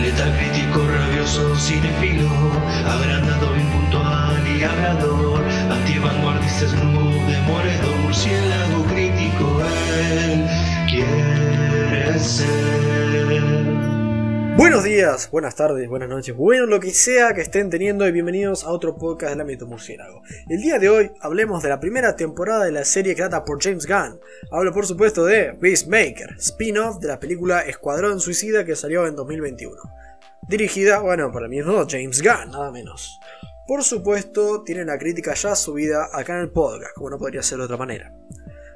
Letal crítico, rabioso, cinefilo, agrandado, impuntual y hablador, antivanguardista, snoop, demoledor, murciélago crítico, él quiere ser. Buenos días, buenas tardes, buenas noches, bueno lo que sea que estén teniendo y bienvenidos a otro podcast del ámbito murciélago. El día de hoy hablemos de la primera temporada de la serie creada por James Gunn. Hablo por supuesto de Peacemaker, spin-off de la película Escuadrón Suicida que salió en 2021. Dirigida, bueno, por el mismo James Gunn, nada menos. Por supuesto, tiene la crítica ya subida acá en el podcast, como no podría ser de otra manera.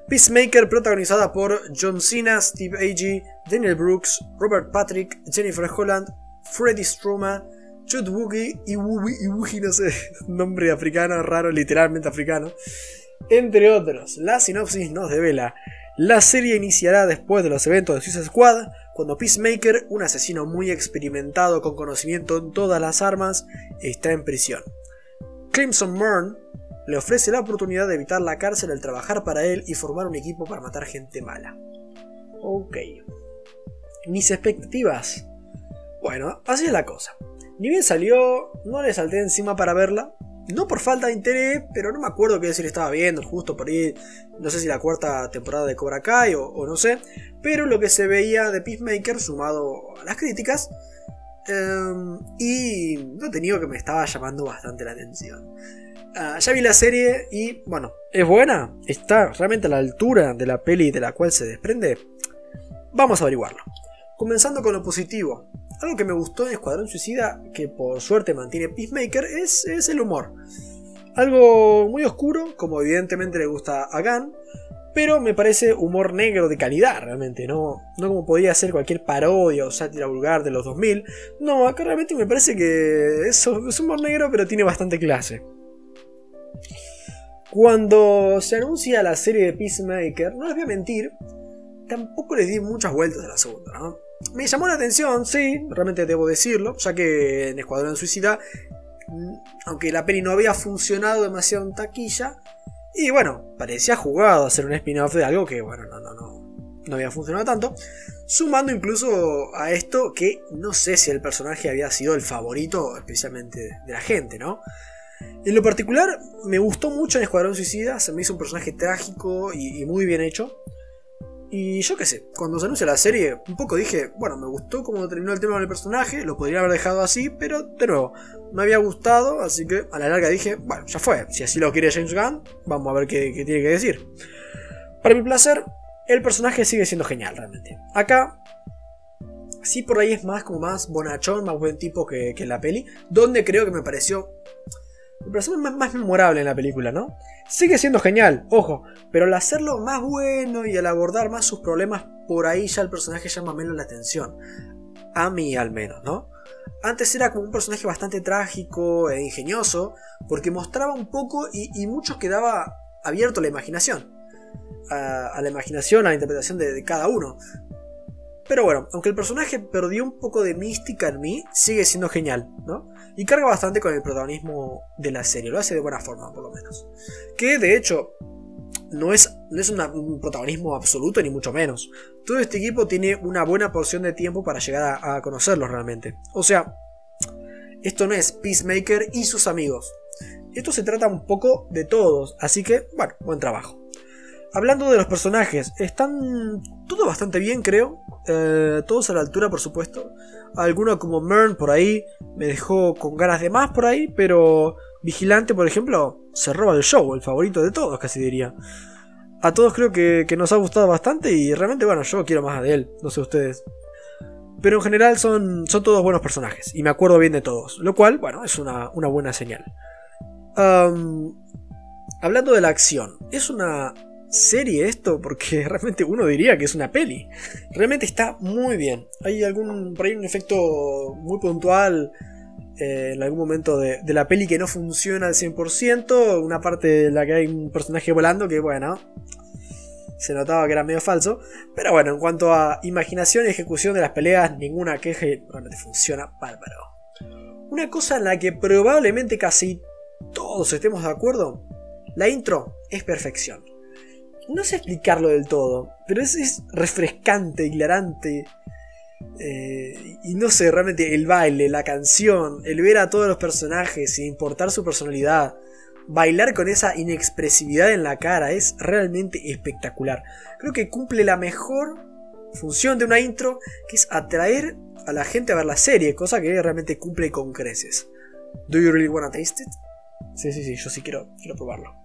Peacemaker protagonizada por John Cena, Steve Agee, Daniel Brooks, Robert Patrick, Jennifer Holland, Freddie Stroma, Jude Woogie y Woogie, no sé, nombre africano, raro, literalmente africano, entre otros. La sinopsis nos devela. La serie iniciará después de los eventos de Suicide Squad, cuando Peacemaker, un asesino muy experimentado con conocimiento en todas las armas, está en prisión. Crimson Murn, le ofrece la oportunidad de evitar la cárcel al trabajar para él y formar un equipo para matar gente mala. Ok. Mis expectativas. Bueno, así es la cosa. Ni bien salió, no le salté encima para verla. No por falta de interés, pero no me acuerdo qué decir estaba viendo, justo por ahí, no sé si la cuarta temporada de Cobra Kai o, no sé, pero lo que se veía de Peacemaker sumado a las críticas, em, y no tenido que me estaba llamando bastante la atención. Ah, ya vi la serie y, bueno, ¿es buena? ¿Está realmente a la altura de la peli de la cual se desprende? Vamos a averiguarlo. Comenzando con lo positivo. Algo que me gustó en Escuadrón Suicida, que por suerte mantiene Peacemaker, es, el humor. Algo muy oscuro, como evidentemente le gusta a Gunn, pero me parece humor negro de calidad realmente, no, no como podría ser cualquier parodia o sátira vulgar de los 2000. No, acá realmente me parece que es, es humor negro, pero tiene bastante clase. Cuando se anuncia la serie de Peacemaker, no les voy a mentir, tampoco les di muchas vueltas a la segunda, Me llamó la atención, sí, realmente debo decirlo, ya que en Escuadrón Suicida, mm, aunque la peli no había funcionado demasiado en taquilla, y bueno, parecía jugado hacer un spin-off de algo que, bueno, no, no, no, no había funcionado tanto. Sumando incluso a esto que no sé si el personaje había sido el favorito, especialmente de la gente, ¿no? En lo particular, me gustó mucho en Escuadrón Suicida, se me hizo un personaje trágico y, muy bien hecho. Y yo qué sé, cuando se anuncia la serie, un poco dije, bueno, me gustó cómo terminó el tema del personaje, lo podría haber dejado así, pero de nuevo, me había gustado, así que a la larga dije, bueno, ya fue, si así lo quiere James Gunn, vamos a ver qué, tiene que decir. Para mi placer, el personaje sigue siendo genial realmente. Acá, sí por ahí es más como más bonachón, más buen tipo que, que la peli, donde creo que me pareció el personaje más, más memorable en la película, ¿no? Sigue siendo genial, ojo, pero al hacerlo más bueno y al abordar más sus problemas, por ahí ya el personaje llama menos la atención. A mí al menos, ¿no? Antes era como un personaje bastante trágico e ingenioso, porque mostraba un poco y, mucho quedaba abierto a la imaginación. A, la imaginación, a la interpretación de, de cada uno. Pero bueno, aunque el personaje perdió un poco de mística en mí, sigue siendo genial, ¿no? Y carga bastante con el protagonismo de la serie, lo hace de buena forma por lo menos. Que de hecho no es, no es un protagonismo absoluto ni mucho menos. Todo este equipo tiene una buena porción de tiempo para llegar a, a conocerlos realmente. O sea, esto no es Peacemaker y sus amigos. Esto se trata un poco de todos, así que, bueno, buen trabajo. Hablando de los personajes, están todo bastante bien, creo. Eh, todos a la altura, por supuesto. Alguno como Mern por ahí me dejó con ganas de más por ahí, pero Vigilante, por ejemplo, se roba el show, el favorito de todos, casi diría. A todos creo que, nos ha gustado bastante y realmente, bueno, yo quiero más de él, no sé ustedes. Pero en general son, son todos buenos personajes y me acuerdo bien de todos, lo cual, bueno, es una, buena señal. hablando de la acción, es una serie esto porque realmente uno diría que es una peli. Realmente está muy bien. Hay algún por ahí un efecto muy puntual eh, en algún momento de, la peli que no funciona al 100%, una parte en la que hay un personaje volando que bueno, se notaba que era medio falso, pero bueno, en cuanto a imaginación y ejecución de las peleas, ninguna queja realmente funciona bárbaro. Una cosa en la que probablemente casi todos estemos de acuerdo, la intro es perfección no sé explicarlo del todo, pero es, refrescante, hilarante. Eh, y no sé, realmente el baile, la canción, el ver a todos los personajes sin importar su personalidad, bailar con esa inexpresividad en la cara es realmente espectacular. Creo que cumple la mejor función de una intro, que es atraer a la gente a ver la serie, cosa que realmente cumple con creces. ¿Do you really wanna taste it? Sí, sí, sí, yo sí quiero, quiero probarlo.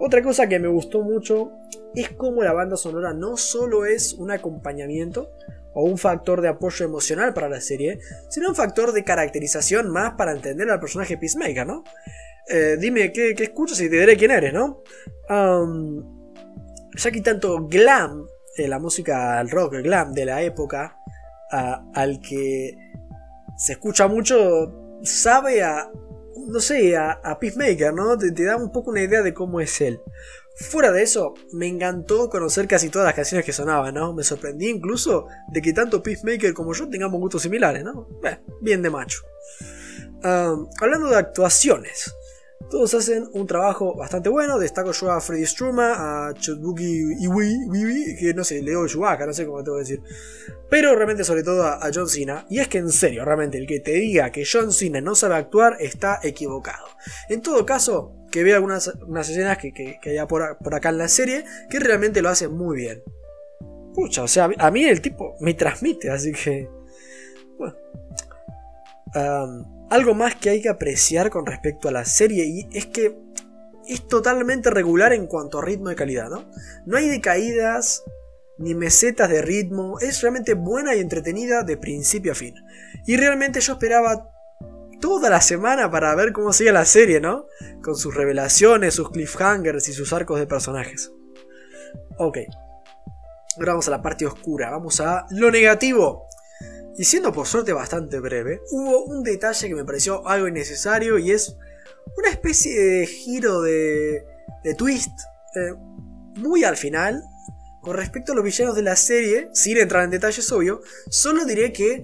Otra cosa que me gustó mucho es cómo la banda sonora no solo es un acompañamiento o un factor de apoyo emocional para la serie, sino un factor de caracterización más para entender al personaje Peacemaker, ¿no? Eh, dime qué, escuchas y te diré quién eres, ¿no? ya que tanto glam, eh, la música al rock, glam de la época, al que se escucha mucho, sabe a no sé, a, Peacemaker, ¿no? Te, da un poco una idea de cómo es él. Fuera de eso, me encantó conocer casi todas las canciones que sonaban, ¿no? Me sorprendí incluso de que tanto Peacemaker como yo tengamos gustos similares, ¿no? bien de macho. Ah, hablando de actuaciones, todos hacen un trabajo bastante bueno. Destaco yo a Freddy Struma, a Chutbuki Iwi, que no sé, leo Chewbacca, no sé cómo te voy a decir. Pero realmente, sobre todo, a, John Cena. Y es que en serio, realmente, el que te diga que John Cena no sabe actuar está equivocado. En todo caso, que vea algunas unas escenas que, que, haya por, acá en la serie que realmente lo hacen muy bien. Pucha, o sea, a mí el tipo me transmite, así que. Bueno. Algo más que hay que apreciar con respecto a la serie y es que es totalmente regular en cuanto a ritmo y calidad, ¿no? No hay decaídas ni mesetas de ritmo, es realmente buena y entretenida de principio a fin. Y realmente yo esperaba toda la semana para ver cómo sigue la serie, ¿no? Con sus revelaciones, sus cliffhangers y sus arcos de personajes. Ok. Ahora vamos a la parte oscura, vamos a lo negativo. Y siendo por suerte bastante breve, hubo un detalle que me pareció algo innecesario y es una especie de giro de, de twist eh, muy al final. Con respecto a los villanos de la serie, sin entrar en detalles obvio, solo diré que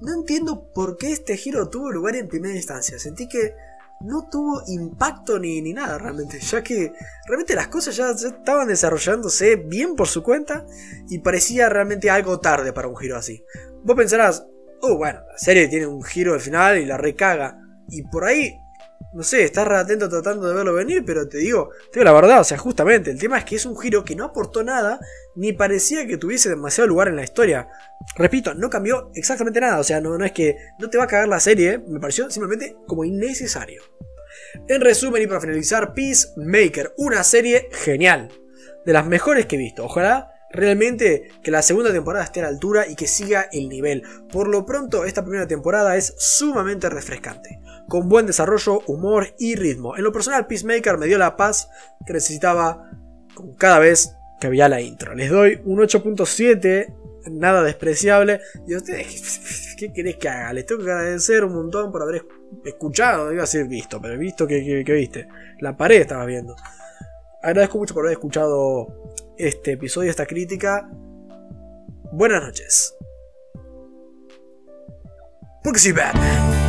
no entiendo por qué este giro tuvo lugar en primera instancia. Sentí que no tuvo impacto ni, ni nada realmente, ya que realmente las cosas ya, estaban desarrollándose bien por su cuenta y parecía realmente algo tarde para un giro así. Vos pensarás, oh bueno, la serie tiene un giro al final y la recaga, y por ahí, no sé, estás atento tratando de verlo venir, pero te digo, te digo la verdad, o sea, justamente, el tema es que es un giro que no aportó nada, ni parecía que tuviese demasiado lugar en la historia. Repito, no cambió exactamente nada, o sea, no, no es que no te va a cagar la serie, me pareció simplemente como innecesario. En resumen y para finalizar, Peacemaker, una serie genial, de las mejores que he visto. Ojalá realmente que la segunda temporada esté a la altura y que siga el nivel. Por lo pronto, esta primera temporada es sumamente refrescante, con buen desarrollo, humor y ritmo. En lo personal, Peacemaker me dio la paz que necesitaba con cada vez que había la intro. Les doy un 8.7 nada despreciable. Y ustedes, ¿qué querés que haga? Les tengo que agradecer un montón por haber escuchado, iba a decir visto, pero visto que, viste. La pared estaba viendo. Agradezco mucho por haber escuchado este episodio, esta crítica. Buenas noches. Porque soy.